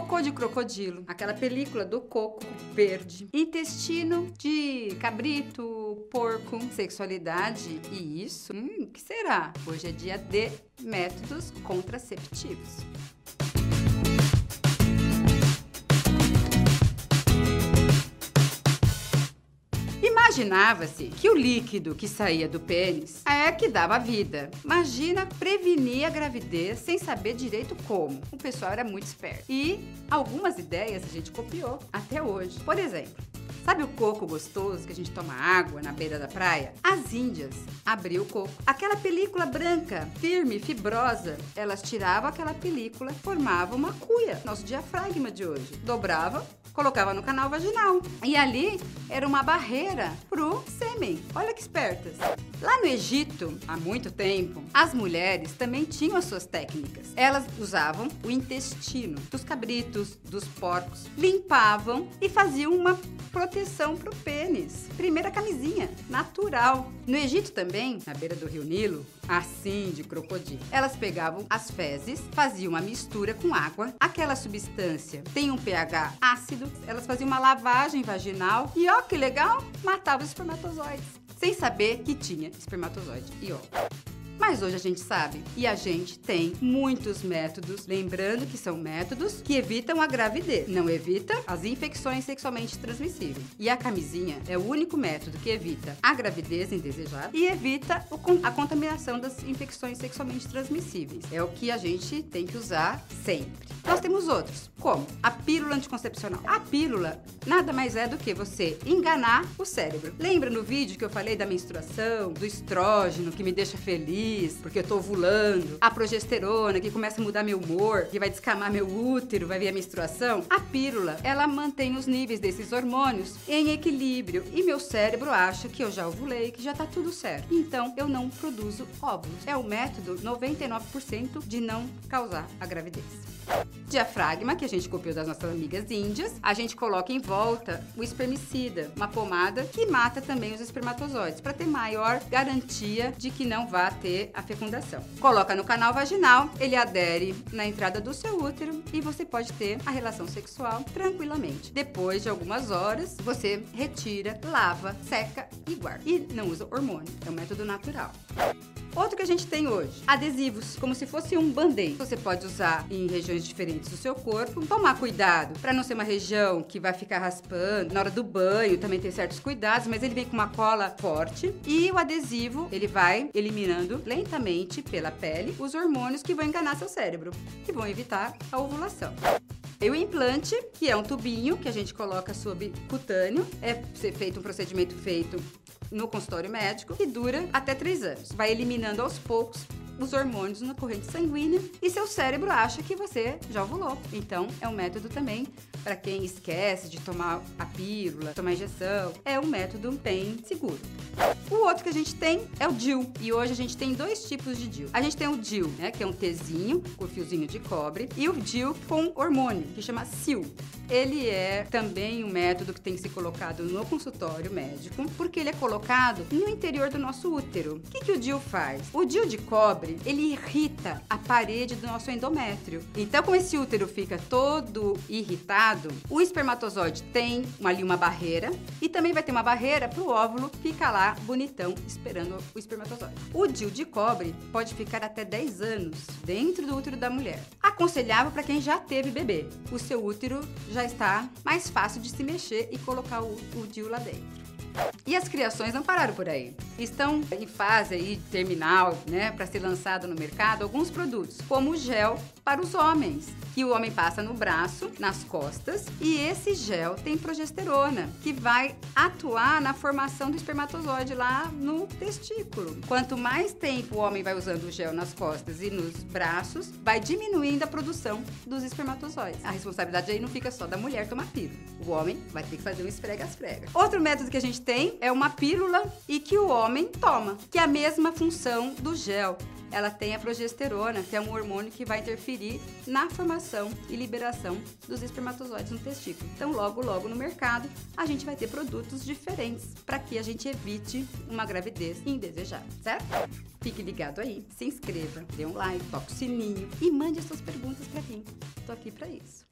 cocô de crocodilo, aquela película do coco verde, intestino de cabrito, porco, sexualidade e isso, hum, que será? Hoje é dia de métodos contraceptivos. Imaginava-se que o líquido que saía do pênis é que dava vida. Imagina prevenir a gravidez sem saber direito como. O pessoal era muito esperto. E algumas ideias a gente copiou até hoje. Por exemplo, Sabe o coco gostoso que a gente toma água na beira da praia? As índias abriam o coco. Aquela película branca, firme, fibrosa, elas tiravam aquela película, formavam uma cuia, nosso diafragma de hoje. Dobrava, colocava no canal vaginal. E ali era uma barreira pro sêmen. Olha que espertas. Lá no Egito, há muito tempo, as mulheres também tinham as suas técnicas. Elas usavam o intestino dos cabritos, dos porcos, limpavam e faziam uma proteção para o pênis. Primeira camisinha, natural. No Egito também, na beira do rio Nilo, assim de crocodilo, elas pegavam as fezes, faziam uma mistura com água, aquela substância tem um pH ácido, elas faziam uma lavagem vaginal e ó que legal, matava os espermatozoides, sem saber que tinha espermatozoide e ó. Mas hoje a gente sabe e a gente tem muitos métodos, lembrando que são métodos que evitam a gravidez, não evita as infecções sexualmente transmissíveis. E a camisinha é o único método que evita a gravidez indesejada e evita a contaminação das infecções sexualmente transmissíveis. É o que a gente tem que usar sempre. Nós temos outros, como a pílula anticoncepcional. A pílula nada mais é do que você enganar o cérebro. Lembra no vídeo que eu falei da menstruação, do estrógeno que me deixa feliz? porque eu tô ovulando, a progesterona que começa a mudar meu humor, que vai descamar meu útero, vai vir a menstruação. A pílula, ela mantém os níveis desses hormônios em equilíbrio e meu cérebro acha que eu já ovulei, que já tá tudo certo. Então eu não produzo óvulos. É o método 99% de não causar a gravidez diafragma, que a gente copiou das nossas amigas índias, a gente coloca em volta o espermicida, uma pomada que mata também os espermatozoides, para ter maior garantia de que não vá ter a fecundação. Coloca no canal vaginal, ele adere na entrada do seu útero e você pode ter a relação sexual tranquilamente. Depois de algumas horas, você retira, lava, seca e guarda. E não usa hormônio, é um método natural. Outro que a gente tem hoje, adesivos, como se fosse um band-aid. Você pode usar em regiões diferentes do seu corpo. Tomar cuidado para não ser uma região que vai ficar raspando. Na hora do banho também tem certos cuidados, mas ele vem com uma cola forte e o adesivo, ele vai eliminando lentamente pela pele os hormônios que vão enganar seu cérebro, que vão evitar a ovulação. E o implante, que é um tubinho que a gente coloca subcutâneo, é feito um procedimento feito no consultório médico e dura até três anos. Vai eliminando aos poucos os hormônios na corrente sanguínea e seu cérebro acha que você já ovulou. Então, é um método também para quem esquece de tomar a pílula, tomar a injeção. É um método bem seguro. O outro que a gente tem é o DIL. E hoje a gente tem dois tipos de DIL. A gente tem o DIL, né, que é um Tzinho com fiozinho de cobre, e o DIL com hormônio, que chama SIL. Ele é também um método que tem que ser colocado no consultório médico, porque ele é colocado no interior do nosso útero. O que, que o DIL faz? O DIL de cobre, ele irrita a parede do nosso endométrio. Então, como esse útero fica todo irritado, o espermatozoide tem ali uma barreira e também vai ter uma barreira para o óvulo ficar lá bonitão esperando o espermatozoide. O DIL de cobre pode ficar até 10 anos dentro do útero da mulher. Aconselhável para quem já teve bebê. O seu útero já está mais fácil de se mexer e colocar o, o DIL lá dentro. E as criações não pararam por aí. Estão em fase aí terminal, né, para ser lançado no mercado alguns produtos, como o gel para os homens, que o homem passa no braço, nas costas, e esse gel tem progesterona, que vai atuar na formação do espermatozoide lá no testículo. Quanto mais tempo o homem vai usando o gel nas costas e nos braços, vai diminuindo a produção dos espermatozoides. A responsabilidade aí não fica só da mulher tomar pílula. O homem vai ter que fazer um esfrega-esfrega. Outro método que a gente tem é uma pílula e que o homem toma, que é a mesma função do gel ela tem a progesterona, que é um hormônio que vai interferir na formação e liberação dos espermatozoides no testículo. Então, logo, logo no mercado, a gente vai ter produtos diferentes para que a gente evite uma gravidez indesejada, certo? Fique ligado aí, se inscreva, dê um like, toque o sininho e mande as suas perguntas para mim. Tô aqui para isso.